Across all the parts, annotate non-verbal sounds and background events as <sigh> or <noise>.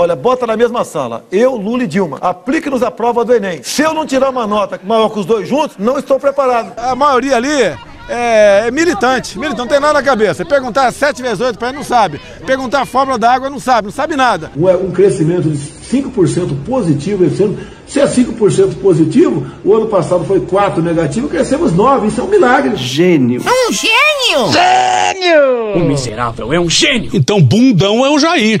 Olha, bota na mesma sala, eu, Lula e Dilma. Aplique-nos a prova do Enem. Se eu não tirar uma nota maior que os dois juntos, não estou preparado. A maioria ali é, é militante, militante, não tem nada na cabeça. Perguntar 7 vezes 8 para ele não sabe. Perguntar a fórmula da água não sabe, não sabe nada. Um, um crescimento de 5% positivo esse ano. Se é 5% positivo, o ano passado foi 4 negativo, crescemos 9. Isso é um milagre. Gênio. Um gênio! Gênio! O miserável é um gênio. Então bundão é o Jair.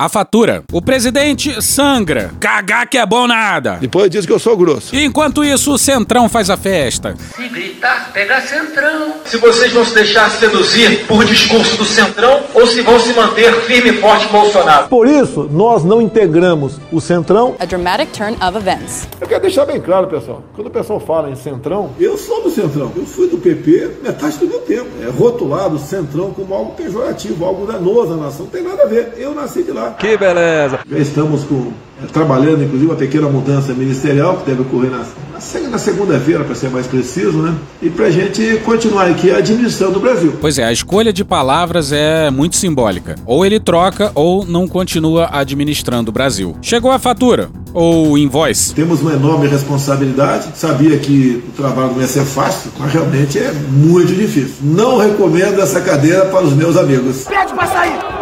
A fatura. O presidente sangra. Cagar que é bom nada. Depois diz que eu sou grosso. Enquanto isso, o Centrão faz a festa. Se gritar, pega Centrão. Se vocês vão se deixar seduzir por discurso do Centrão ou se vão se manter firme e forte Bolsonaro. Por isso, nós não integramos o Centrão. A dramatic turn of events. Eu quero deixar bem claro, pessoal. Quando o pessoal fala em Centrão, eu sou do Centrão. Eu fui do PP metade do meu tempo. É rotulado Centrão como algo pejorativo, algo danoso à nação. Não tem nada a ver. Eu nasci de lá. Que beleza! Já estamos com, é, trabalhando, inclusive, uma pequena mudança ministerial que deve ocorrer na, na segunda-feira, para ser mais preciso, né? E para a gente continuar aqui administrando o Brasil. Pois é, a escolha de palavras é muito simbólica. Ou ele troca ou não continua administrando o Brasil. Chegou a fatura ou invoice? Temos uma enorme responsabilidade. Sabia que o trabalho não ia ser fácil, mas realmente é muito difícil. Não recomendo essa cadeira para os meus amigos. Pede para sair!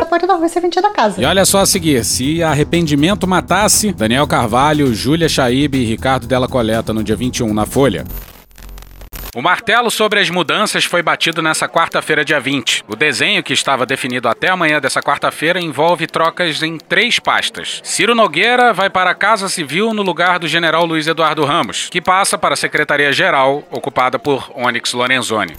A porta vai ser vendida da casa. E olha só a seguir: se arrependimento matasse, Daniel Carvalho, Júlia Chaíbe e Ricardo Della Coleta no dia 21 na Folha. O martelo sobre as mudanças foi batido nessa quarta-feira, dia 20. O desenho, que estava definido até amanhã dessa quarta-feira, envolve trocas em três pastas. Ciro Nogueira vai para a Casa Civil no lugar do general Luiz Eduardo Ramos, que passa para a Secretaria-Geral, ocupada por Onyx Lorenzoni.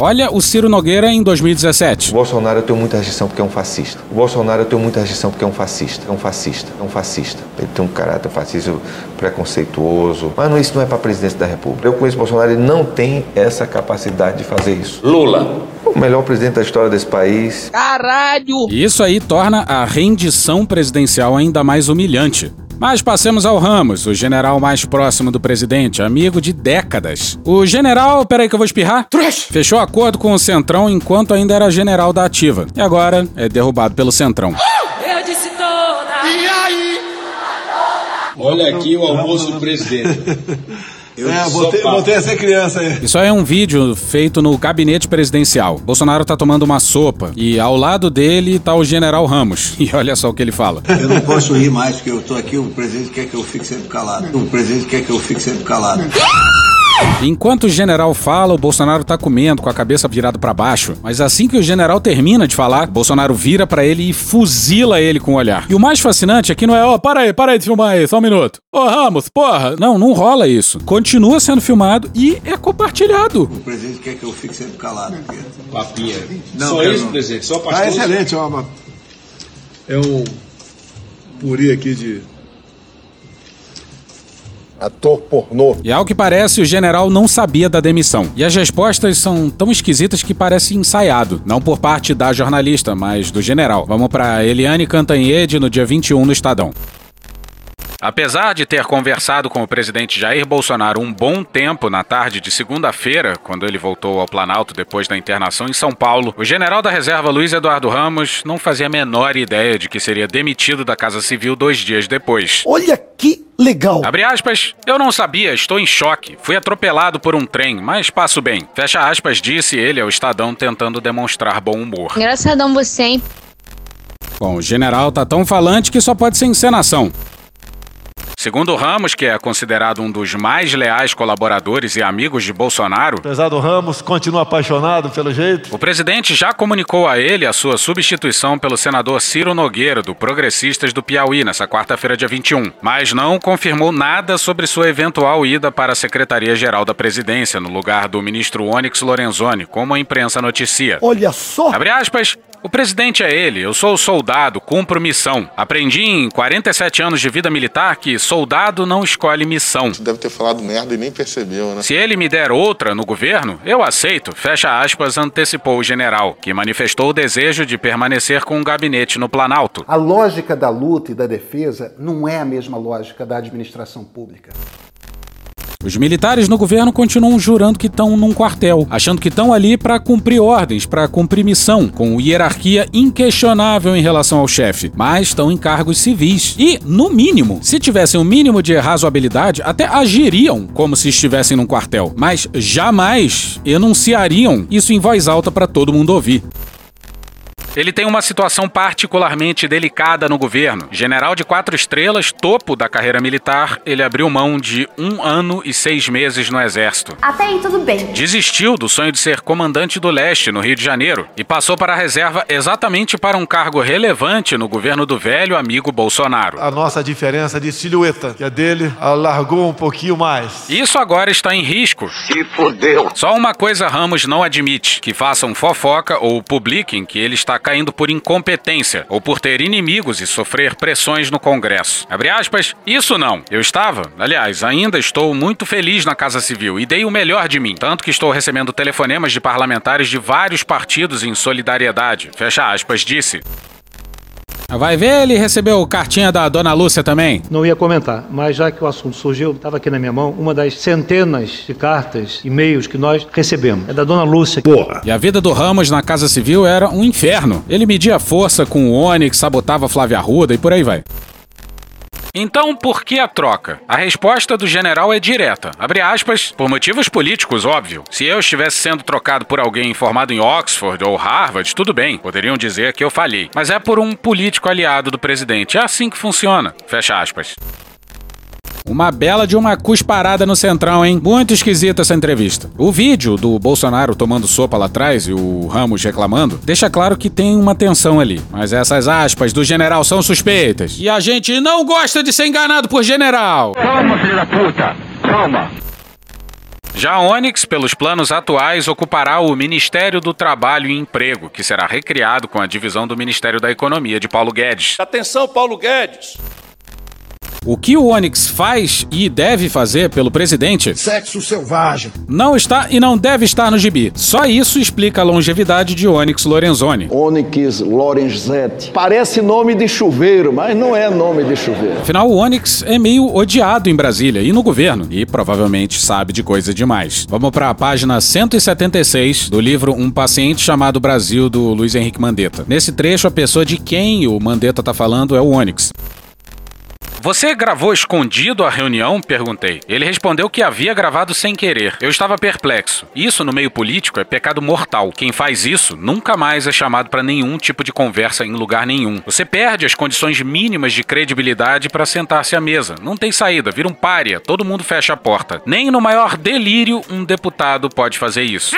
Olha o Ciro Nogueira em 2017. O Bolsonaro eu tenho muita rejeição porque é um fascista. O Bolsonaro eu tenho muita rejeição porque é um fascista. É um fascista. É um fascista. Ele tem um caráter fascista preconceituoso. Mas não, isso não é para a presidência da República. Eu conheço o Bolsonaro, ele não tem essa capacidade de fazer isso. Lula. O melhor presidente da história desse país. Caralho! Isso aí torna a rendição presidencial ainda mais humilhante. Mas passemos ao Ramos, o general mais próximo do presidente, amigo de décadas. O general, peraí que eu vou espirrar, Trash. fechou acordo com o Centrão enquanto ainda era general da ativa. E agora é derrubado pelo Centrão. Eu disse toda. E aí? Olha aqui o almoço do presidente. <laughs> Eu é, botei, botei essa criança aí. Isso aí é um vídeo feito no gabinete presidencial. Bolsonaro tá tomando uma sopa e ao lado dele tá o general Ramos. <laughs> E olha só o que ele fala. Eu não posso rir mais porque eu tô aqui, o presidente quer que eu fique sempre calado. O presidente quer que eu fique sempre calado. <laughs> Enquanto o general fala, o Bolsonaro tá comendo com a cabeça virada para baixo. Mas assim que o general termina de falar, Bolsonaro vira para ele e fuzila ele com o olhar. E o mais fascinante aqui não é, ó, oh, para aí, para aí de filmar aí, só um minuto. Ô, oh, Ramos, porra. Não, não rola isso. Continua sendo filmado e é compartilhado. O presidente quer que eu fique sempre calado. Papinha. Não, só isso, presidente, só pastor. Ah, excelente, ó, uma... É um puri aqui de ator pornô. E ao que parece, o general não sabia da demissão. E as respostas são tão esquisitas que parece ensaiado. Não por parte da jornalista, mas do general. Vamos para Eliane Cantanhede no dia 21 no Estadão. Apesar de ter conversado com o presidente Jair Bolsonaro um bom tempo na tarde de segunda-feira, quando ele voltou ao Planalto depois da internação em São Paulo, o general da reserva Luiz Eduardo Ramos não fazia a menor ideia de que seria demitido da Casa Civil dois dias depois. Olha que legal! Abre aspas, eu não sabia, estou em choque. Fui atropelado por um trem, mas passo bem. Fecha aspas, disse ele ao Estadão tentando demonstrar bom humor. Engraçadão você, hein? Bom, o general tá tão falante que só pode ser encenação. Segundo Ramos, que é considerado um dos mais leais colaboradores e amigos de Bolsonaro, Apesar do Ramos, continua apaixonado pelo jeito. o presidente já comunicou a ele a sua substituição pelo senador Ciro Nogueira, do Progressistas do Piauí, nessa quarta-feira, dia 21, mas não confirmou nada sobre sua eventual ida para a Secretaria-Geral da Presidência, no lugar do ministro Onyx Lorenzoni, como a imprensa noticia. Olha só! Abre aspas. O presidente é ele, eu sou soldado, cumpro missão. Aprendi em 47 anos de vida militar que soldado não escolhe missão. Deve ter falado merda e nem percebeu, né? Se ele me der outra no governo, eu aceito, fecha aspas, antecipou o general, que manifestou o desejo de permanecer com o gabinete no Planalto. A lógica da luta e da defesa não é a mesma lógica da administração pública. Os militares no governo continuam jurando que estão num quartel, achando que estão ali para cumprir ordens, para cumprir missão, com hierarquia inquestionável em relação ao chefe, mas estão em cargos civis. E, no mínimo, se tivessem o um mínimo de razoabilidade, até agiriam como se estivessem num quartel, mas jamais enunciariam isso em voz alta para todo mundo ouvir. Ele tem uma situação particularmente delicada no governo. General de quatro estrelas, topo da carreira militar, ele abriu mão de um ano e seis meses no Exército. Até aí tudo bem. Desistiu do sonho de ser comandante do leste, no Rio de Janeiro, e passou para a reserva exatamente para um cargo relevante no governo do velho amigo Bolsonaro. A nossa diferença de silhueta, que a dele alargou um pouquinho mais. Isso agora está em risco. Se fodeu. Só uma coisa Ramos não admite: que façam fofoca ou publiquem que ele está caindo por incompetência ou por ter inimigos e sofrer pressões no Congresso. Abre aspas, isso não. Eu estava, aliás, ainda estou muito feliz na Casa Civil e dei o melhor de mim, tanto que estou recebendo telefonemas de parlamentares de vários partidos em solidariedade. Fecha aspas, disse. Vai ver, ele recebeu cartinha da dona Lúcia também? Não ia comentar, mas já que o assunto surgiu, estava aqui na minha mão uma das centenas de cartas, e-mails que nós recebemos. É da dona Lúcia. Porra! E a vida do Ramos na Casa Civil era um inferno. Ele media força com o Onyx, sabotava Flávia Arruda e por aí vai. Então, por que a troca? A resposta do general é direta. Abre aspas, por motivos políticos, óbvio. Se eu estivesse sendo trocado por alguém formado em Oxford ou Harvard, tudo bem, poderiam dizer que eu falhei. Mas é por um político aliado do presidente. É assim que funciona. Fecha aspas. Uma bela de uma cusparada no centrão, hein? Muito esquisita essa entrevista. O vídeo do Bolsonaro tomando sopa lá atrás e o Ramos reclamando deixa claro que tem uma tensão ali. Mas essas aspas do general são suspeitas. E a gente não gosta de ser enganado por general. Toma, filho da puta! Toma! Já a Onyx, pelos planos atuais, ocupará o Ministério do Trabalho e Emprego, que será recriado com a divisão do Ministério da Economia de Paulo Guedes. Atenção, Paulo Guedes! O que o Onyx faz e deve fazer pelo presidente Sexo selvagem. não está e não deve estar no gibi. Só isso explica a longevidade de Onyx Lorenzoni. Onyx Lorenzetti. Parece nome de chuveiro, mas não é nome de chuveiro. Afinal, o Onyx é meio odiado em Brasília e no governo, e provavelmente sabe de coisa demais. Vamos para a página 176 do livro Um Paciente Chamado Brasil, do Luiz Henrique Mandetta. Nesse trecho, a pessoa de quem o Mandetta está falando é o Onyx. Você gravou escondido a reunião? Perguntei. Ele respondeu que havia gravado sem querer. Eu estava perplexo. Isso no meio político é pecado mortal. Quem faz isso nunca mais é chamado para nenhum tipo de conversa em lugar nenhum. Você perde as condições mínimas de credibilidade para sentar-se à mesa. Não tem saída, vira um pária. Todo mundo fecha a porta. Nem no maior delírio um deputado pode fazer isso.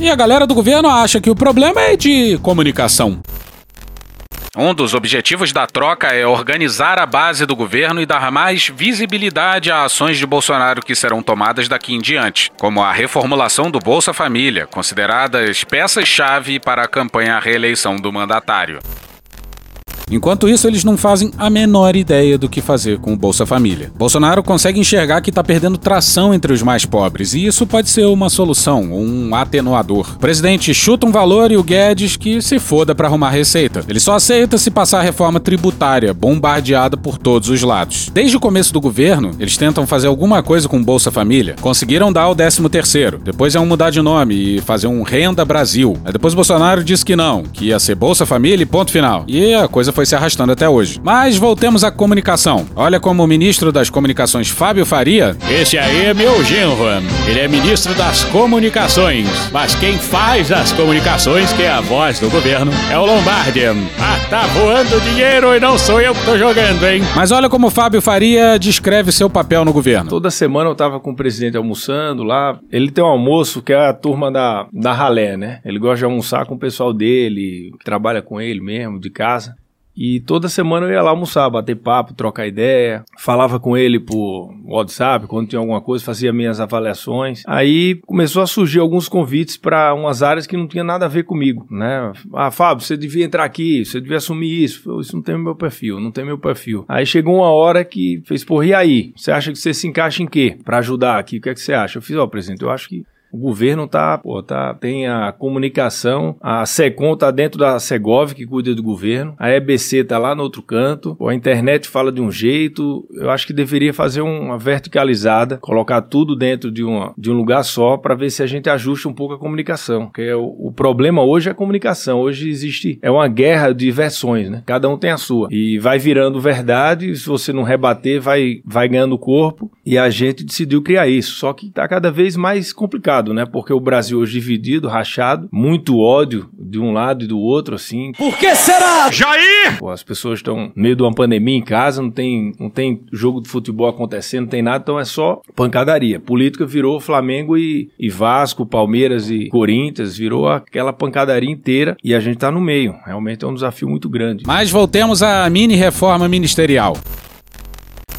E a galera do governo acha que o problema é de comunicação. Um dos objetivos da troca é organizar a base do governo e dar mais visibilidade a ações de Bolsonaro que serão tomadas daqui em diante, como a reformulação do Bolsa Família, consideradas peças-chave para a campanha à reeleição do mandatário. Enquanto isso, eles não fazem a menor ideia do que fazer com o Bolsa Família. Bolsonaro consegue enxergar que está perdendo tração entre os mais pobres, e isso pode ser uma solução, um atenuador. O presidente chuta um valor e o Guedes que se foda para arrumar receita. Ele só aceita se passar a reforma tributária, bombardeada por todos os lados. Desde o começo do governo, eles tentam fazer alguma coisa com o Bolsa Família. Conseguiram dar o 13 terceiro. Depois iam mudar de nome e fazer um Renda Brasil. Aí depois Bolsonaro disse que não, que ia ser Bolsa Família e ponto final. E a coisa foi se arrastando até hoje. Mas voltemos à comunicação. Olha como o ministro das Comunicações, Fábio Faria. Esse aí é meu genro. Ele é ministro das Comunicações. Mas quem faz as comunicações, que é a voz do governo, é o Lombardi. Ah, tá voando dinheiro e não sou eu que tô jogando, hein? Mas olha como o Fábio Faria descreve seu papel no governo. Toda semana eu tava com o presidente almoçando lá. Ele tem um almoço que é a turma da, da ralé, né? Ele gosta de almoçar com o pessoal dele, que trabalha com ele mesmo, de casa. E toda semana eu ia lá almoçar, bater papo, trocar ideia, falava com ele por WhatsApp, quando tinha alguma coisa, fazia minhas avaliações. Aí começou a surgir alguns convites para umas áreas que não tinha nada a ver comigo, né? Ah, Fábio, você devia entrar aqui, você devia assumir isso. Isso não tem meu perfil, não tem meu perfil. Aí chegou uma hora que fez, porra, e aí? Você acha que você se encaixa em quê? Para ajudar aqui, o que é que você acha? Eu fiz, ó, oh, presidente, eu acho que o governo tá, pô, tá, tem a comunicação, a SECOM tá dentro da Segov, que cuida do governo, a EBC tá lá no outro canto, pô, a internet fala de um jeito, eu acho que deveria fazer uma verticalizada, colocar tudo dentro de, uma, de um lugar só para ver se a gente ajusta um pouco a comunicação, porque é o, o, problema hoje é a comunicação, hoje existe, é uma guerra de versões, né? Cada um tem a sua, e vai virando verdade, se você não rebater, vai, vai ganhando corpo, e a gente decidiu criar isso, só que tá cada vez mais complicado complicado, né? Porque o Brasil hoje dividido, rachado, muito ódio de um lado e do outro, assim. Por que será? Jair! Pô, as pessoas estão no meio de uma pandemia em casa, não tem, não tem jogo de futebol acontecendo, não tem nada, então é só pancadaria. Política virou Flamengo e, e Vasco, Palmeiras e Corinthians, virou aquela pancadaria inteira e a gente tá no meio. Realmente é um desafio muito grande. Mas voltemos à mini reforma ministerial.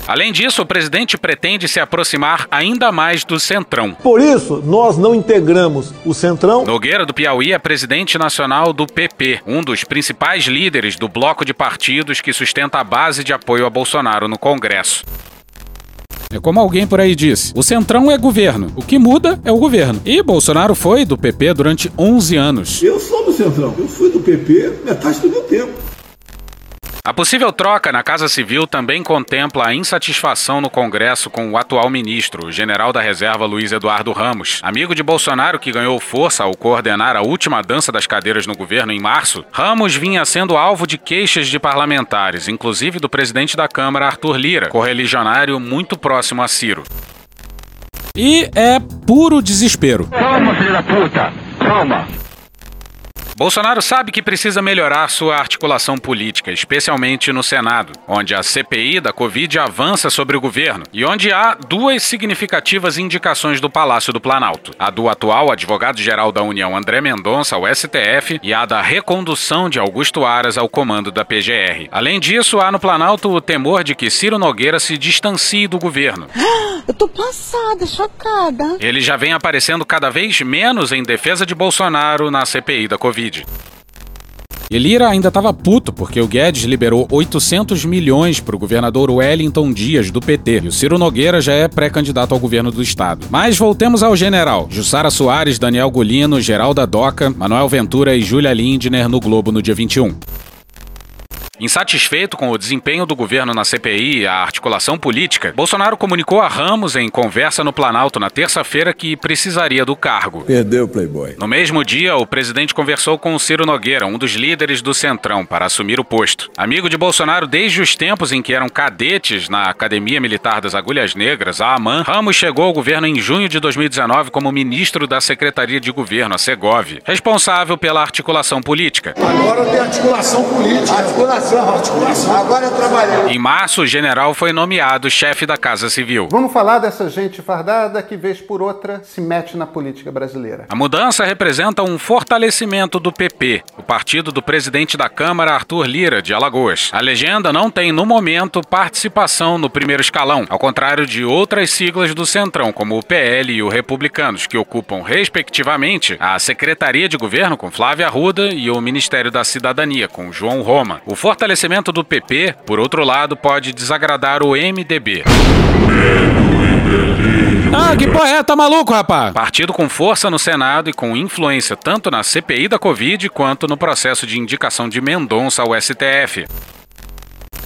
Além disso, o presidente pretende se aproximar ainda mais do Centrão. Por isso, nós não integramos o Centrão. Nogueira do Piauí é presidente nacional do PP, um dos principais líderes do bloco de partidos que sustenta a base de apoio a Bolsonaro no Congresso. É como alguém por aí disse: o Centrão é governo, o que muda é o governo. E Bolsonaro foi do PP durante 11 anos. Eu sou do Centrão, eu fui do PP metade do meu tempo. A possível troca na Casa Civil também contempla a insatisfação no Congresso com o atual ministro, o general da reserva Luiz Eduardo Ramos. Amigo de Bolsonaro que ganhou força ao coordenar a última dança das cadeiras no governo em março, Ramos vinha sendo alvo de queixas de parlamentares, inclusive do presidente da Câmara, Arthur Lira, correligionário muito próximo a Ciro. E é puro desespero. Calma, filho da puta! Calma! Bolsonaro sabe que precisa melhorar sua articulação política, especialmente no Senado, onde a CPI da Covid avança sobre o governo e onde há duas significativas indicações do Palácio do Planalto: a do atual advogado-geral da União André Mendonça ao STF e a da recondução de Augusto Aras ao comando da PGR. Além disso, há no Planalto o temor de que Ciro Nogueira se distancie do governo. <gasps> Eu tô passada, chocada. Ele já vem aparecendo cada vez menos em defesa de Bolsonaro na CPI da Covid. E Lira ainda estava puto porque o Guedes liberou 800 milhões para o governador Wellington Dias, do PT. E o Ciro Nogueira já é pré-candidato ao governo do estado. Mas voltemos ao general. Jussara Soares, Daniel Golino, Geralda Doca, Manuel Ventura e Júlia Lindner no Globo no dia 21. Insatisfeito com o desempenho do governo na CPI e a articulação política, Bolsonaro comunicou a Ramos em conversa no Planalto na terça-feira que precisaria do cargo. Perdeu, Playboy. No mesmo dia, o presidente conversou com o Ciro Nogueira, um dos líderes do Centrão, para assumir o posto. Amigo de Bolsonaro desde os tempos em que eram cadetes na Academia Militar das Agulhas Negras, a AMAN, Ramos chegou ao governo em junho de 2019 como ministro da Secretaria de Governo, a Segov, responsável pela articulação política. Agora tem articulação política. Articulação Agora eu trabalhei. Em março, o general foi nomeado chefe da Casa Civil. Vamos falar dessa gente fardada que, vez por outra, se mete na política brasileira. A mudança representa um fortalecimento do PP, o partido do presidente da Câmara, Arthur Lira, de Alagoas. A legenda não tem, no momento, participação no primeiro escalão, ao contrário de outras siglas do Centrão, como o PL e o Republicanos, que ocupam, respectivamente, a Secretaria de Governo com Flávia Arruda e o Ministério da Cidadania com João Roma. O fortalecimento do PP, por outro lado, pode desagradar o MDB. Ah, que porra é? Tá maluco, rapaz? Partido com força no Senado e com influência tanto na CPI da Covid quanto no processo de indicação de Mendonça ao STF.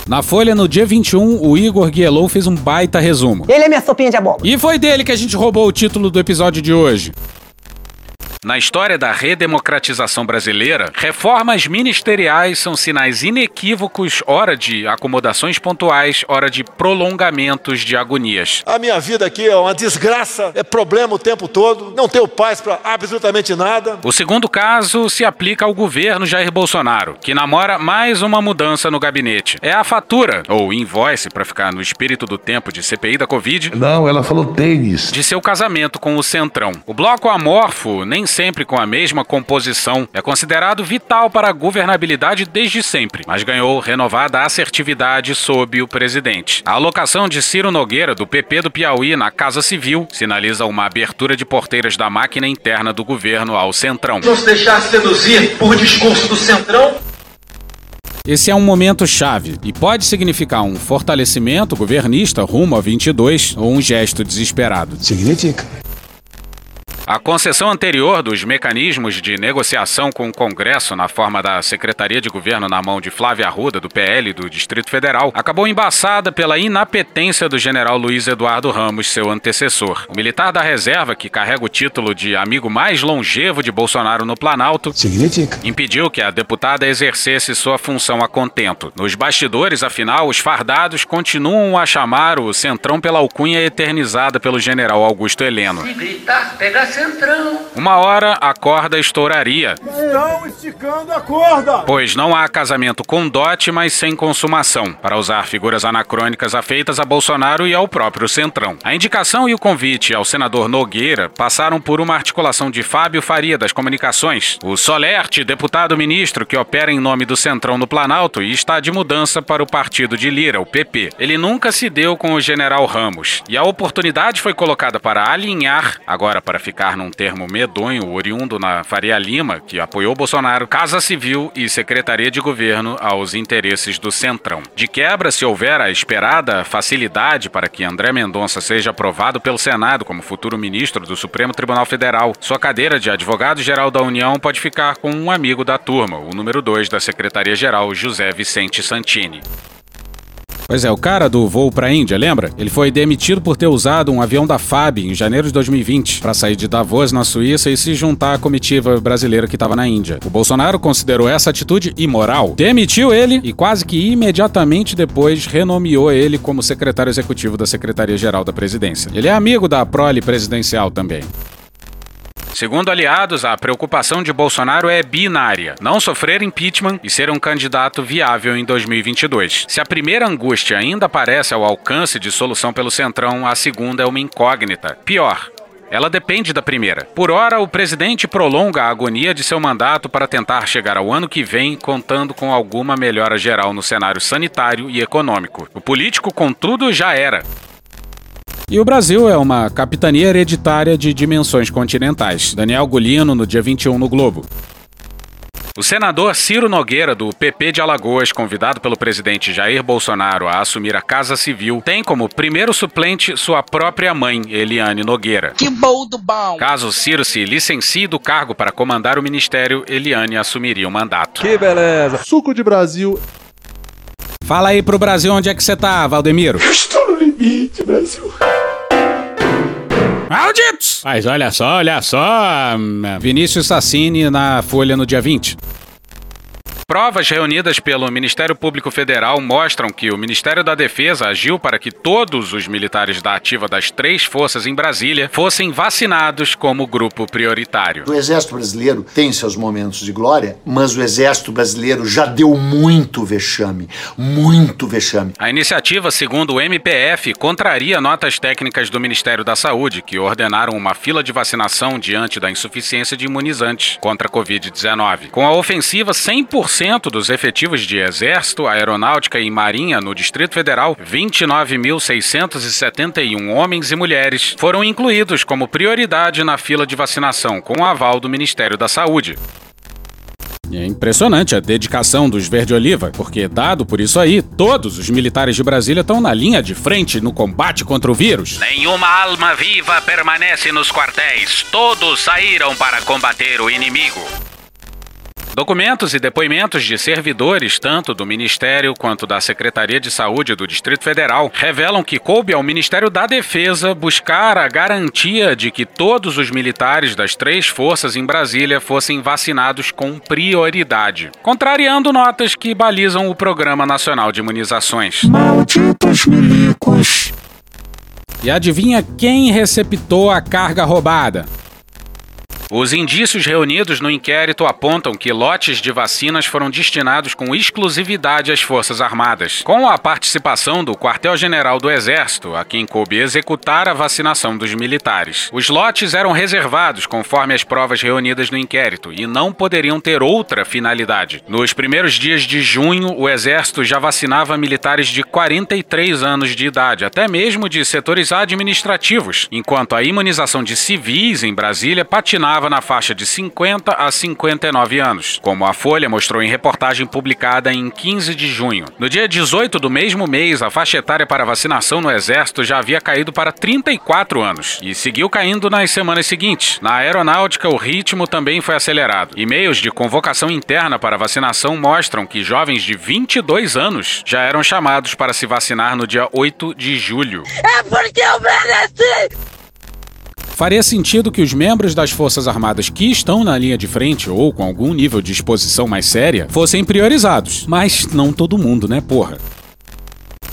Na Folha, no dia 21, o Igor Guielou fez um baita resumo. Ele é minha sopinha de abóbora. E foi dele que a gente roubou o título do episódio de hoje. Na história da redemocratização brasileira, reformas ministeriais são sinais inequívocos, ora de acomodações pontuais, ora de prolongamentos de agonias. A minha vida aqui é uma desgraça, é problema o tempo todo, não tenho paz para absolutamente nada. O segundo caso se aplica ao governo Jair Bolsonaro, que namora mais uma mudança no gabinete. É a fatura, ou invoice, para ficar no espírito do tempo de CPI da Covid. Não, ela falou tênis. De seu casamento com o Centrão. O bloco amorfo, nem sempre com a mesma composição, é considerado vital para a governabilidade desde sempre, mas ganhou renovada assertividade sob o presidente. A alocação de Ciro Nogueira, do PP do Piauí, na Casa Civil, sinaliza uma abertura de porteiras da máquina interna do governo ao Centrão. Não se deixar seduzir por discurso do Centrão. Esse é um momento chave e pode significar um fortalecimento governista rumo a 22 ou um gesto desesperado. Significa. A concessão anterior dos mecanismos de negociação com o Congresso na forma da Secretaria de Governo na mão de Flávia Arruda, do PL do Distrito Federal, acabou embaçada pela inapetência do general Luiz Eduardo Ramos, seu antecessor. O militar da reserva, que carrega o título de amigo mais longevo de Bolsonaro no Planalto, Significa. impediu que a deputada exercesse sua função a contento. Nos bastidores, afinal, os fardados continuam a chamar o Centrão pela alcunha eternizada pelo general Augusto Heleno. Se gritar, pega centrão. Uma hora a corda estouraria, Estão esticando a corda. pois não há casamento com dote, mas sem consumação, para usar figuras anacrônicas afeitas a Bolsonaro e ao próprio Centrão. A indicação e o convite ao senador Nogueira passaram por uma articulação de Fábio Faria das Comunicações, o Solerte, deputado ministro que opera em nome do Centrão no Planalto e está de mudança para o partido de Lira, o PP. Ele nunca se deu com o general Ramos, e a oportunidade foi colocada para alinhar, agora para ficar num termo medonho, oriundo na Faria Lima, que apoiou Bolsonaro, Casa Civil e Secretaria de Governo aos interesses do Centrão. De quebra, se houver a esperada facilidade para que André Mendonça seja aprovado pelo Senado como futuro ministro do Supremo Tribunal Federal, sua cadeira de advogado-geral da União pode ficar com um amigo da turma, o número 2 da Secretaria-Geral, José Vicente Santini. Pois é, o cara do voo pra Índia, lembra? Ele foi demitido por ter usado um avião da FAB em janeiro de 2020 para sair de Davos, na Suíça, e se juntar à comitiva brasileira que estava na Índia. O Bolsonaro considerou essa atitude imoral, demitiu ele e quase que imediatamente depois renomeou ele como secretário executivo da Secretaria-Geral da Presidência. Ele é amigo da prole presidencial também. Segundo aliados, a preocupação de Bolsonaro é binária: não sofrer impeachment e ser um candidato viável em 2022. Se a primeira angústia ainda parece ao alcance de solução pelo Centrão, a segunda é uma incógnita. Pior, ela depende da primeira. Por ora, o presidente prolonga a agonia de seu mandato para tentar chegar ao ano que vem contando com alguma melhora geral no cenário sanitário e econômico. O político, contudo, já era. E o Brasil é uma capitania hereditária de dimensões continentais. Daniel Golino, no dia 21 no Globo. O senador Ciro Nogueira, do PP de Alagoas, convidado pelo presidente Jair Bolsonaro a assumir a Casa Civil, tem como primeiro suplente sua própria mãe, Eliane Nogueira. Que bom do bom. Caso Ciro se licencie do cargo para comandar o ministério, Eliane assumiria o mandato. Que beleza. Suco de Brasil. Fala aí pro Brasil onde é que você tá, Valdemiro. Estou no limite, Brasil. Malditos! Mas olha só, olha só. hum, Vinícius Sassini na Folha no dia 20. Provas reunidas pelo Ministério Público Federal mostram que o Ministério da Defesa agiu para que todos os militares da ativa das três forças em Brasília fossem vacinados como grupo prioritário. O Exército Brasileiro tem seus momentos de glória, mas o Exército Brasileiro já deu muito vexame. Muito vexame. A iniciativa, segundo o MPF, contraria notas técnicas do Ministério da Saúde, que ordenaram uma fila de vacinação diante da insuficiência de imunizantes contra a Covid-19. Com a ofensiva 100% dos efetivos de Exército, Aeronáutica e Marinha no Distrito Federal, 29.671 homens e mulheres foram incluídos como prioridade na fila de vacinação, com o aval do Ministério da Saúde. É impressionante a dedicação dos Verde-Oliva, porque, dado por isso aí, todos os militares de Brasília estão na linha de frente no combate contra o vírus. Nenhuma alma viva permanece nos quartéis. Todos saíram para combater o inimigo. Documentos e depoimentos de servidores, tanto do Ministério quanto da Secretaria de Saúde do Distrito Federal, revelam que coube ao Ministério da Defesa buscar a garantia de que todos os militares das três forças em Brasília fossem vacinados com prioridade, contrariando notas que balizam o Programa Nacional de Imunizações. Malditos milicos. E adivinha quem receptou a carga roubada? Os indícios reunidos no inquérito apontam que lotes de vacinas foram destinados com exclusividade às Forças Armadas, com a participação do Quartel-General do Exército, a quem coube executar a vacinação dos militares. Os lotes eram reservados conforme as provas reunidas no inquérito e não poderiam ter outra finalidade. Nos primeiros dias de junho, o Exército já vacinava militares de 43 anos de idade, até mesmo de setores administrativos, enquanto a imunização de civis em Brasília patinava na faixa de 50 a 59 anos, como a Folha mostrou em reportagem publicada em 15 de junho. No dia 18 do mesmo mês, a faixa etária para vacinação no Exército já havia caído para 34 anos e seguiu caindo nas semanas seguintes. Na aeronáutica, o ritmo também foi acelerado. E-mails de convocação interna para vacinação mostram que jovens de 22 anos já eram chamados para se vacinar no dia 8 de julho. É porque eu mereci! Faria sentido que os membros das Forças Armadas que estão na linha de frente ou com algum nível de exposição mais séria fossem priorizados. Mas não todo mundo, né, porra?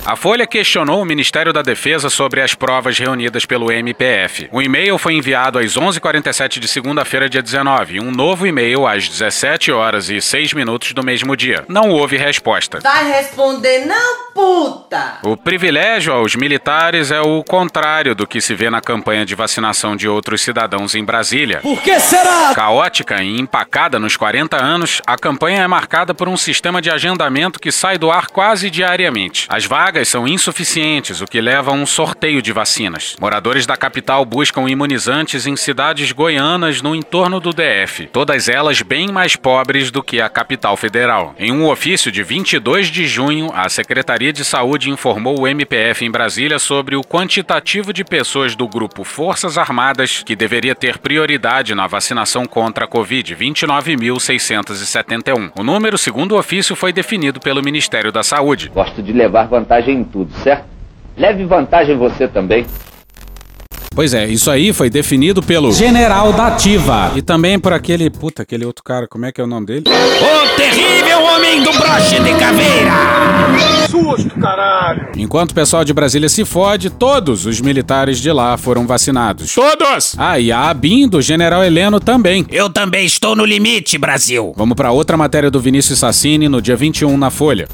A Folha questionou o Ministério da Defesa sobre as provas reunidas pelo MPF. O e-mail foi enviado às 11h47 de segunda-feira, dia 19, e um novo e-mail às 17 horas e 6 minutos do mesmo dia. Não houve resposta. Vai responder não, puta! O privilégio aos militares é o contrário do que se vê na campanha de vacinação de outros cidadãos em Brasília. Por que será? Caótica e empacada nos 40 anos, a campanha é marcada por um sistema de agendamento que sai do ar quase diariamente. As vagas são insuficientes, o que leva a um sorteio de vacinas. Moradores da capital buscam imunizantes em cidades goianas no entorno do DF, todas elas bem mais pobres do que a capital federal. Em um ofício de 22 de junho, a Secretaria de Saúde informou o MPF em Brasília sobre o quantitativo de pessoas do grupo Forças Armadas que deveria ter prioridade na vacinação contra a Covid, 29.671. O número, segundo o ofício, foi definido pelo Ministério da Saúde. Gosto de levar vantagem em tudo, certo? Leve vantagem você também. Pois é, isso aí foi definido pelo General da Ativa e também por aquele, puta, aquele outro cara, como é que é o nome dele? O terrível homem do broche de caveira! Susto, caralho! Enquanto o pessoal de Brasília se fode, todos os militares de lá foram vacinados. Todos! Ah, e a ABIN do General Heleno também. Eu também estou no limite, Brasil. Vamos para outra matéria do Vinícius Sassini no dia 21 na Folha.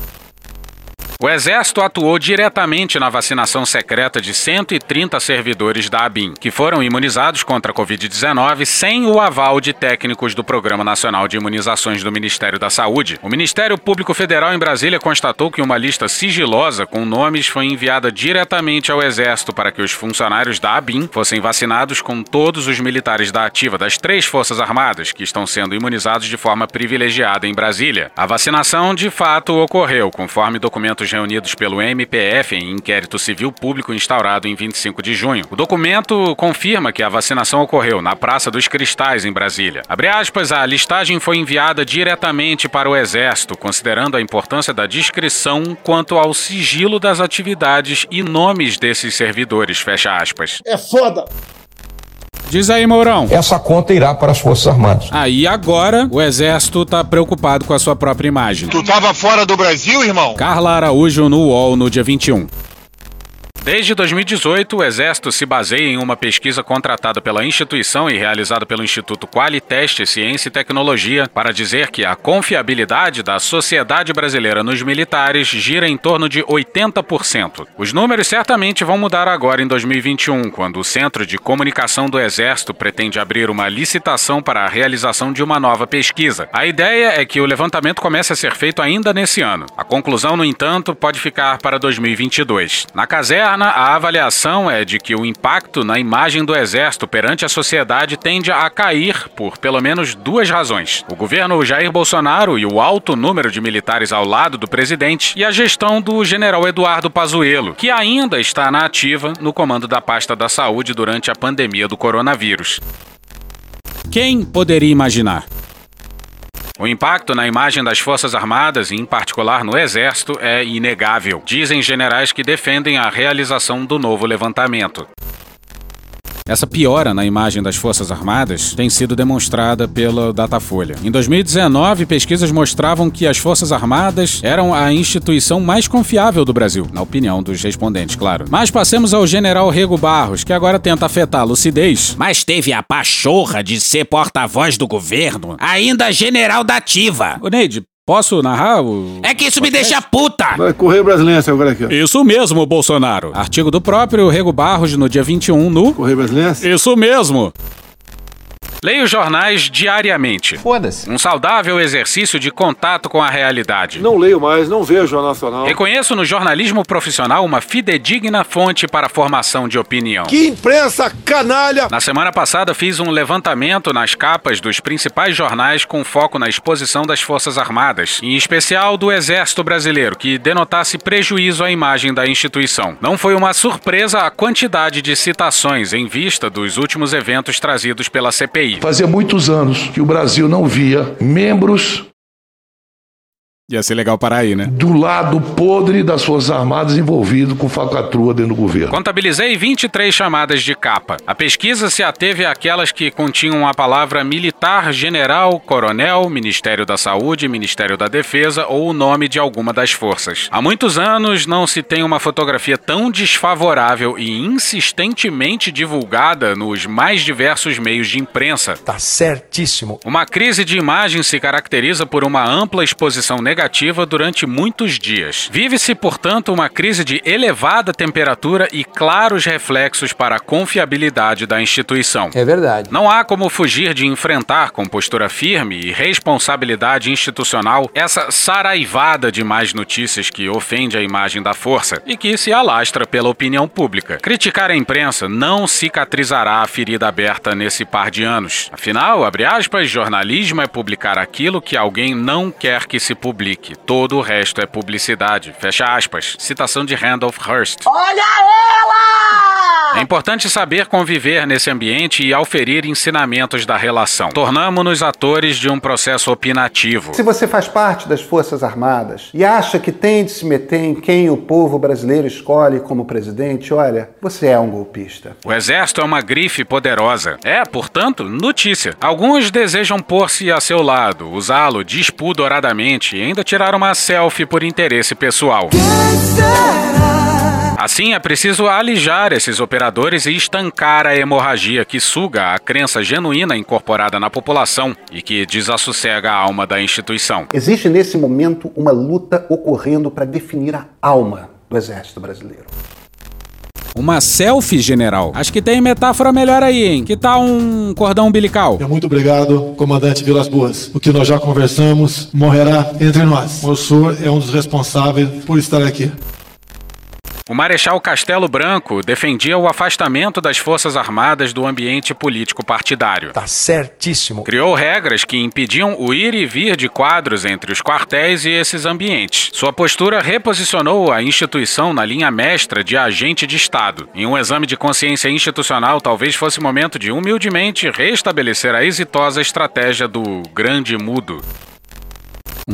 O Exército atuou diretamente na vacinação secreta de 130 servidores da ABIN, que foram imunizados contra a Covid-19 sem o aval de técnicos do Programa Nacional de Imunizações do Ministério da Saúde. O Ministério Público Federal em Brasília constatou que uma lista sigilosa com nomes foi enviada diretamente ao Exército para que os funcionários da ABIN fossem vacinados com todos os militares da ativa das três Forças Armadas, que estão sendo imunizados de forma privilegiada em Brasília. A vacinação de fato ocorreu, conforme documentos reunidos pelo MPF em inquérito civil público instaurado em 25 de junho. O documento confirma que a vacinação ocorreu na Praça dos Cristais, em Brasília. Abre aspas, a listagem foi enviada diretamente para o Exército, considerando a importância da discrição quanto ao sigilo das atividades e nomes desses servidores, fecha aspas. É foda! Diz aí, Mourão. Essa conta irá para as Forças Armadas. Aí ah, agora o Exército tá preocupado com a sua própria imagem. Tu tava fora do Brasil, irmão? Carla Araújo no UOL no dia 21. Desde 2018, o Exército se baseia em uma pesquisa contratada pela instituição e realizada pelo Instituto Qualiteste Ciência e Tecnologia para dizer que a confiabilidade da sociedade brasileira nos militares gira em torno de 80%. Os números certamente vão mudar agora em 2021, quando o Centro de Comunicação do Exército pretende abrir uma licitação para a realização de uma nova pesquisa. A ideia é que o levantamento comece a ser feito ainda nesse ano. A conclusão, no entanto, pode ficar para 2022. Na a avaliação é de que o impacto na imagem do Exército perante a sociedade tende a cair por pelo menos duas razões: o governo Jair Bolsonaro e o alto número de militares ao lado do presidente, e a gestão do general Eduardo Pazuello, que ainda está na ativa no comando da pasta da saúde durante a pandemia do coronavírus. Quem poderia imaginar? O impacto na imagem das Forças Armadas, e em particular no Exército, é inegável. Dizem generais que defendem a realização do novo levantamento. Essa piora na imagem das Forças Armadas tem sido demonstrada pela Datafolha. Em 2019, pesquisas mostravam que as Forças Armadas eram a instituição mais confiável do Brasil, na opinião dos respondentes, claro. Mas passemos ao general Rego Barros, que agora tenta afetar a lucidez. Mas teve a pachorra de ser porta-voz do governo, ainda general da ativa. Ô Neide, Posso narrar o. É que isso me deixa puta! Vai Correio Brasileiro agora aqui. Ó. Isso mesmo, Bolsonaro. Artigo do próprio Rego Barros no dia 21 no. Correio Brasileiro? Isso mesmo. Leia os jornais diariamente. Foda-se. Um saudável exercício de contato com a realidade. Não leio mais, não vejo Jornal Nacional. Reconheço no jornalismo profissional uma fidedigna fonte para a formação de opinião. Que imprensa canalha! Na semana passada fiz um levantamento nas capas dos principais jornais com foco na exposição das Forças Armadas, em especial do Exército Brasileiro, que denotasse prejuízo à imagem da instituição. Não foi uma surpresa a quantidade de citações em vista dos últimos eventos trazidos pela CPI. Fazia muitos anos que o Brasil não via membros Ia ser legal parar aí, né? do lado podre das Forças Armadas envolvido com falcatrua dentro do governo. Contabilizei 23 chamadas de capa. A pesquisa se ateve àquelas que continham a palavra militar, general, coronel, Ministério da Saúde, Ministério da Defesa ou o nome de alguma das forças. Há muitos anos não se tem uma fotografia tão desfavorável e insistentemente divulgada nos mais diversos meios de imprensa. Tá certíssimo. Uma crise de imagem se caracteriza por uma ampla exposição negativa durante muitos dias. Vive-se, portanto, uma crise de elevada temperatura e claros reflexos para a confiabilidade da instituição. É verdade. Não há como fugir de enfrentar com postura firme e responsabilidade institucional essa saraivada de mais notícias que ofende a imagem da força e que se alastra pela opinião pública. Criticar a imprensa não cicatrizará a ferida aberta nesse par de anos. Afinal, abre aspas, jornalismo é publicar aquilo que alguém não quer que se publique. Todo o resto é publicidade. Fecha aspas. Citação de Randolph Hearst. Olha ela! É importante saber conviver nesse ambiente e auferir ensinamentos da relação. Tornamo-nos atores de um processo opinativo. Se você faz parte das Forças Armadas e acha que tem de se meter em quem o povo brasileiro escolhe como presidente, olha, você é um golpista. O exército é uma grife poderosa. É, portanto, notícia. Alguns desejam pôr-se a seu lado, usá-lo despudoradamente e ainda tirar uma selfie por interesse pessoal. Assim, é preciso alijar esses operadores e estancar a hemorragia que suga a crença genuína incorporada na população e que desassossega a alma da instituição. Existe nesse momento uma luta ocorrendo para definir a alma do Exército Brasileiro. Uma selfie, general. Acho que tem metáfora melhor aí, hein? Que tal um cordão umbilical? Muito obrigado, comandante Vilas Boas. O que nós já conversamos morrerá entre nós. O senhor é um dos responsáveis por estar aqui. O Marechal Castelo Branco defendia o afastamento das Forças Armadas do ambiente político partidário. Tá certíssimo. Criou regras que impediam o ir e vir de quadros entre os quartéis e esses ambientes. Sua postura reposicionou a instituição na linha mestra de agente de Estado. Em um exame de consciência institucional, talvez fosse momento de humildemente restabelecer a exitosa estratégia do grande mudo.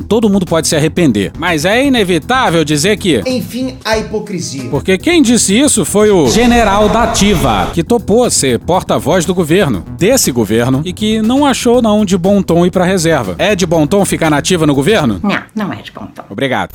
Todo mundo pode se arrepender, mas é inevitável dizer que. Enfim, a hipocrisia. Porque quem disse isso foi o general da Ativa, que topou ser porta-voz do governo, desse governo, e que não achou não de bom tom ir pra reserva. É de bom tom ficar nativa no governo? Não, não é de bom tom. Obrigado.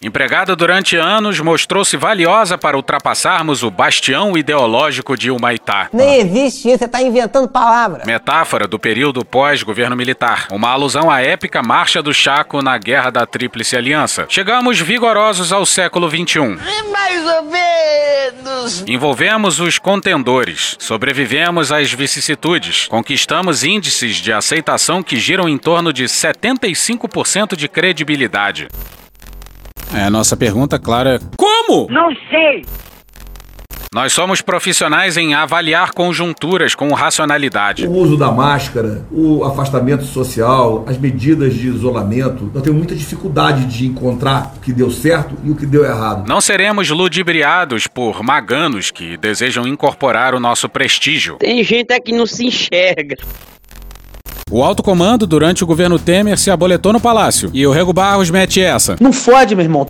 Empregada durante anos, mostrou-se valiosa para ultrapassarmos o bastião ideológico de Humaitá. Nem existe isso, você tá inventando palavras. Metáfora do período pós-governo militar. Uma alusão à épica Marcha do Chaco na Guerra da Tríplice Aliança. Chegamos vigorosos ao século XXI. Mais ou menos. Envolvemos os contendores, sobrevivemos às vicissitudes, conquistamos índices de aceitação que giram em torno de 75% de credibilidade. É, a nossa pergunta, claro, é como? Não sei. Nós somos profissionais em avaliar conjunturas com racionalidade. O uso da máscara, o afastamento social, as medidas de isolamento, nós temos muita dificuldade de encontrar o que deu certo e o que deu errado. Não seremos ludibriados por maganos que desejam incorporar o nosso prestígio. Tem gente aqui que não se enxerga. O alto comando, durante o governo Temer, se aboletou no palácio. E o Rego Barros mete essa. Não fode, meu irmão.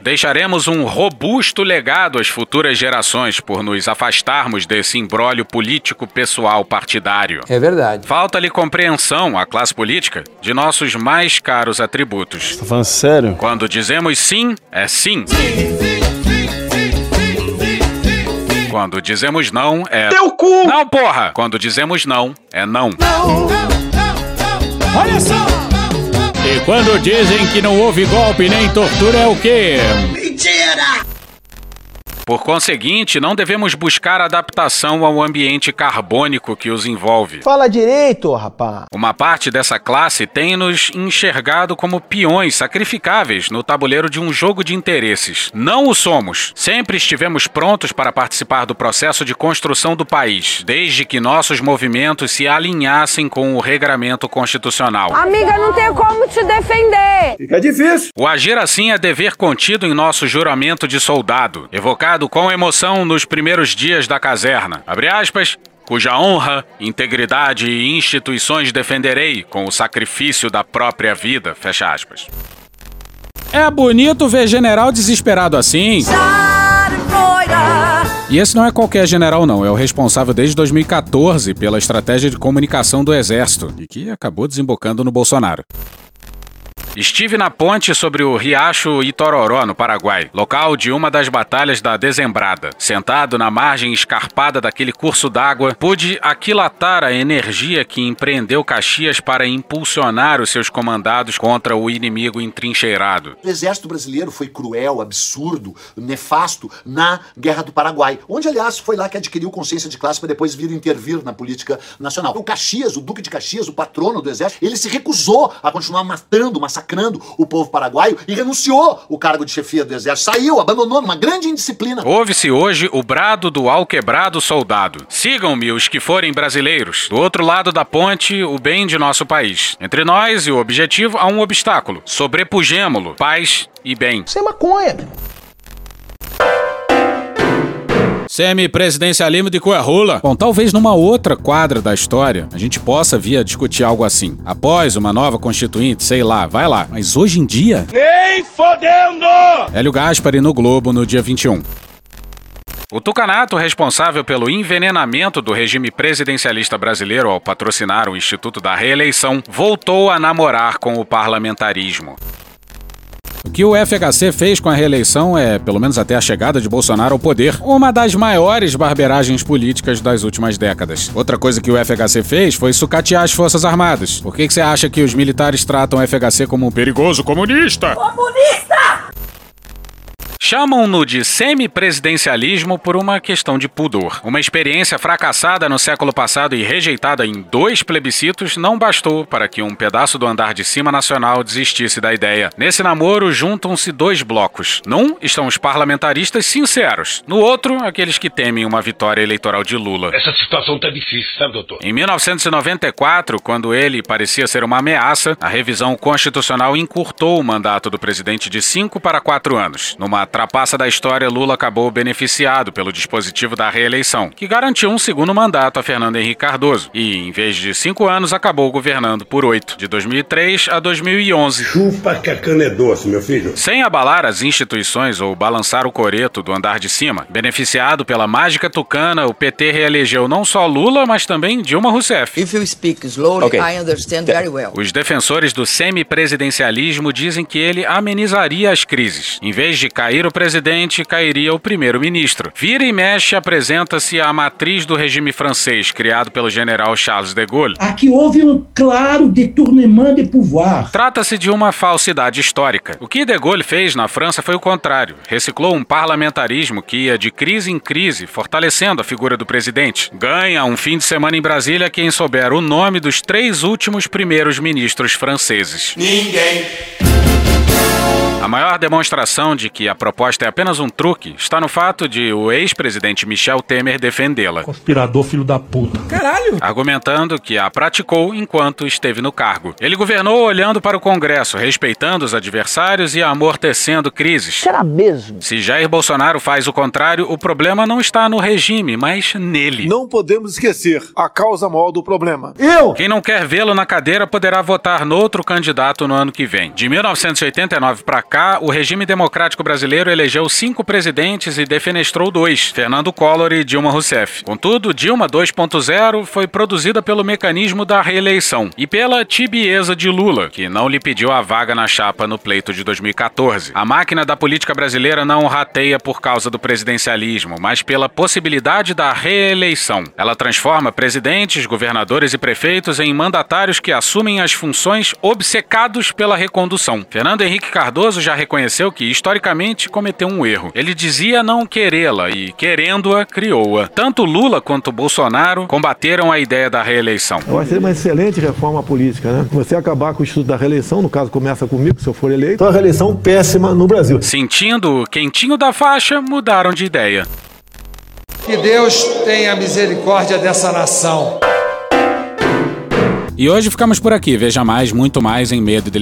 Deixaremos um robusto legado às futuras gerações por nos afastarmos desse imbróglio político pessoal partidário. É verdade. Falta-lhe compreensão à classe política de nossos mais caros atributos. Tá falando sério? Quando dizemos sim, é sim. Quando dizemos não, é. Teu cu! Não, porra! Quando dizemos não, é não. Olha só! E quando dizem que não houve golpe nem tortura, é o quê? Mentira! Por conseguinte, não devemos buscar adaptação ao ambiente carbônico que os envolve. Fala direito, rapá. Uma parte dessa classe tem nos enxergado como peões sacrificáveis no tabuleiro de um jogo de interesses. Não o somos. Sempre estivemos prontos para participar do processo de construção do país, desde que nossos movimentos se alinhassem com o regramento constitucional. Amiga, não tem como te defender. Fica difícil. O agir assim é dever contido em nosso juramento de soldado, evocado com emoção nos primeiros dias da caserna. Abre aspas. Cuja honra, integridade e instituições defenderei com o sacrifício da própria vida. Fecha aspas. É bonito ver general desesperado assim. E esse não é qualquer general, não. É o responsável desde 2014 pela estratégia de comunicação do Exército e que acabou desembocando no Bolsonaro. Estive na ponte sobre o Riacho Itororó, no Paraguai, local de uma das batalhas da Dezembrada. Sentado na margem escarpada daquele curso d'água, pude aquilatar a energia que empreendeu Caxias para impulsionar os seus comandados contra o inimigo entrincheirado. O exército brasileiro foi cruel, absurdo, nefasto na Guerra do Paraguai, onde, aliás, foi lá que adquiriu consciência de classe para depois vir intervir na política nacional. O Caxias, o Duque de Caxias, o patrono do exército, ele se recusou a continuar matando, massacrando o povo paraguaio e renunciou o cargo de chefia do exército. Saiu, abandonou numa grande indisciplina. Ouve-se hoje o brado do alquebrado soldado. Sigam-me os que forem brasileiros. Do outro lado da ponte, o bem de nosso país. Entre nós e o objetivo há um obstáculo. Sobrepujemo-lo. Paz e bem. Sem maconha. Semi-presidencialismo de Coerrula. Bom, talvez numa outra quadra da história a gente possa vir a discutir algo assim. Após uma nova constituinte, sei lá, vai lá. Mas hoje em dia. Nem fodendo! Hélio Gaspari no Globo no dia 21. O tucanato responsável pelo envenenamento do regime presidencialista brasileiro ao patrocinar o Instituto da Reeleição voltou a namorar com o parlamentarismo. O que o FHC fez com a reeleição é, pelo menos até a chegada de Bolsonaro ao poder, uma das maiores barberagens políticas das últimas décadas. Outra coisa que o FHC fez foi sucatear as Forças Armadas. Por que, você acha que os militares tratam o FHC como um perigoso comunista? Comunista! Chamam-no de semipresidencialismo por uma questão de pudor. Uma experiência fracassada no século passado e rejeitada em dois plebiscitos não bastou para que um pedaço do andar de cima nacional desistisse da ideia. Nesse namoro juntam-se dois blocos. Num estão os parlamentaristas sinceros, no outro, aqueles que temem uma vitória eleitoral de Lula. Essa situação tá difícil, sabe, doutor? Em 1994, quando ele parecia ser uma ameaça, a revisão constitucional encurtou o mandato do presidente de cinco para quatro anos. Numa trapaça da história, Lula acabou beneficiado pelo dispositivo da reeleição, que garantiu um segundo mandato a Fernando Henrique Cardoso, e, em vez de cinco anos, acabou governando por oito, de 2003 a 2011. Chupa que a cana é doce, meu filho. Sem abalar as instituições ou balançar o coreto do andar de cima, beneficiado pela mágica tucana, o PT reelegeu não só Lula, mas também Dilma Rousseff. If you speak slowly, Okay. I understand very well. Os defensores do semipresidencialismo dizem que ele amenizaria as crises. Em vez de cair o presidente, cairia o primeiro-ministro. Vira e mexe apresenta-se a matriz do regime francês, criado pelo general Charles de Gaulle. Aqui houve um claro détournement de pouvoir. Trata-se de uma falsidade histórica. O que de Gaulle fez na França foi o contrário. Reciclou um parlamentarismo que ia de crise em crise, fortalecendo a figura do presidente. Ganha um fim de semana em Brasília quem souber o nome dos três últimos primeiros ministros franceses. Ninguém. A maior demonstração de que a proposta é apenas um truque está no fato de o ex-presidente Michel Temer defendê-la. Conspirador filho da puta. Caralho! Argumentando que a praticou enquanto esteve no cargo. Ele governou olhando para o Congresso, respeitando os adversários e amortecendo crises. Será mesmo? Se Jair Bolsonaro faz o contrário, o problema não está no regime, mas nele. Não podemos esquecer a causa maior do problema. Eu! Quem não quer vê-lo na cadeira poderá votar no outro candidato no ano que vem. De 1989 para cá, o regime democrático brasileiro elegeu cinco presidentes e defenestrou dois, Fernando Collor e Dilma Rousseff. Contudo, Dilma 2.0 foi produzida pelo mecanismo da reeleição e pela tibieza de Lula, que não lhe pediu a vaga na chapa no pleito de 2014. A máquina da política brasileira não rateia por causa do presidencialismo, mas pela possibilidade da reeleição. Ela transforma presidentes, governadores e prefeitos em mandatários que assumem as funções obcecados pela recondução. Fernando Henrique Cardoso já reconheceu que, historicamente, cometeu um erro. Ele dizia não querê-la e, querendo-a, criou-a. Tanto Lula quanto Bolsonaro combateram a ideia da reeleição. Eu acho uma excelente reforma política, né? Você acabar com o instituto da reeleição, no caso começa comigo, se eu for eleito. Então a reeleição péssima no Brasil. Sentindo o quentinho da faixa, mudaram de ideia. Que Deus tenha misericórdia dessa nação. E hoje ficamos por aqui. Veja mais, muito mais em medo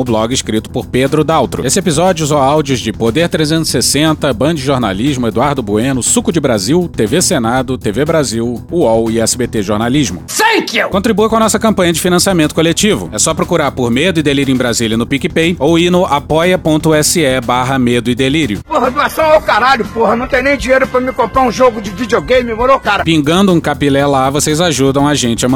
o blog escrito por Pedro Daltro. Esse episódio usou áudios de Poder 360, Band de Jornalismo, Eduardo Bueno, Suco de Brasil, TV Senado, TV Brasil, UOL e SBT Jornalismo. Thank you! Contribua com a nossa campanha de financiamento coletivo. É só procurar por Medo e Delírio em Brasília no PicPay ou ir no apoia.se barra Medo e Delírio. Porra, doação ao caralho, porra. Não tem nem dinheiro pra me comprar um jogo de videogame, morou, cara? Pingando um capilé lá, vocês ajudam a gente a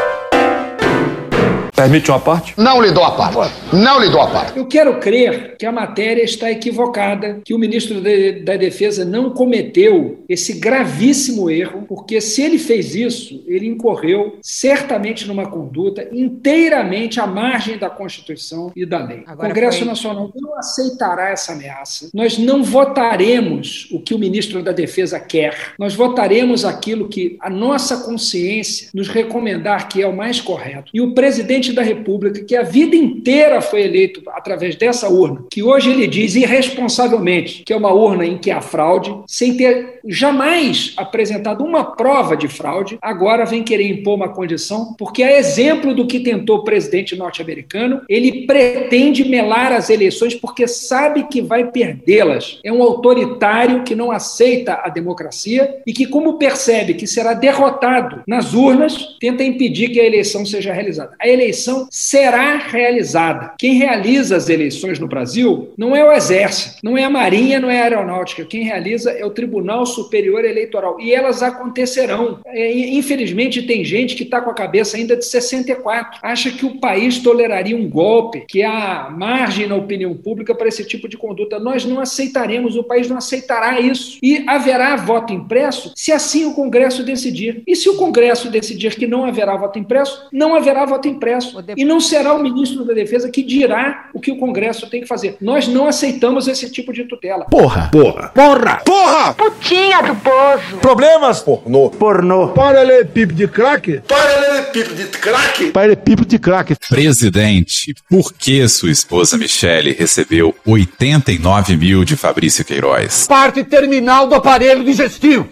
Permite uma parte? Não lhe dou a parte. Não lhe dou a parte. Eu quero crer que a matéria está equivocada, que o ministro de, da Defesa não cometeu esse gravíssimo erro, porque se ele fez isso, ele incorreu certamente numa conduta inteiramente à margem da Constituição e da lei. Agora o Congresso foi- Nacional não aceitará essa ameaça. Nós não votaremos o que o ministro da Defesa quer. Nós votaremos aquilo que a nossa consciência nos recomendar que é o mais correto. E o presidente da República, que a vida inteira foi eleito através dessa urna, que hoje ele diz irresponsavelmente que é uma urna em que há fraude, sem ter jamais apresentado uma prova de fraude, agora vem querer impor uma condição, porque a exemplo do que tentou o presidente norte-americano, ele pretende melar as eleições porque sabe que vai perdê-las. É um autoritário que não aceita a democracia e que, como percebe que será derrotado nas urnas, tenta impedir que a eleição seja realizada. A eleição será realizada. Quem realiza as eleições no Brasil não é o Exército, não é a Marinha, não é a Aeronáutica. Quem realiza é o Tribunal Superior Eleitoral. E elas acontecerão. É, infelizmente, tem gente que está com a cabeça ainda de 64. Acha que o país toleraria um golpe, que há margem na opinião pública para esse tipo de conduta. Nós não aceitaremos, o país não aceitará isso. E haverá voto impresso se assim o Congresso decidir. E se o Congresso decidir que não haverá voto impresso, não haverá voto impresso. E não será o ministro da Defesa que dirá o que o Congresso tem que fazer. Nós não aceitamos esse tipo de tutela. Porra! Porra! Porra! Porra! Putinha do poço. Problemas? Pornô. Pornô. Paralelepípedo de crack? Paralelepípedo de crack? Paralelepípedo de crack. Presidente, por que sua esposa Michele recebeu 89 mil de Fabrício Queiroz? Parte terminal do aparelho digestivo.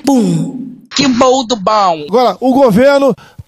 Que bom do bom. Agora, o governo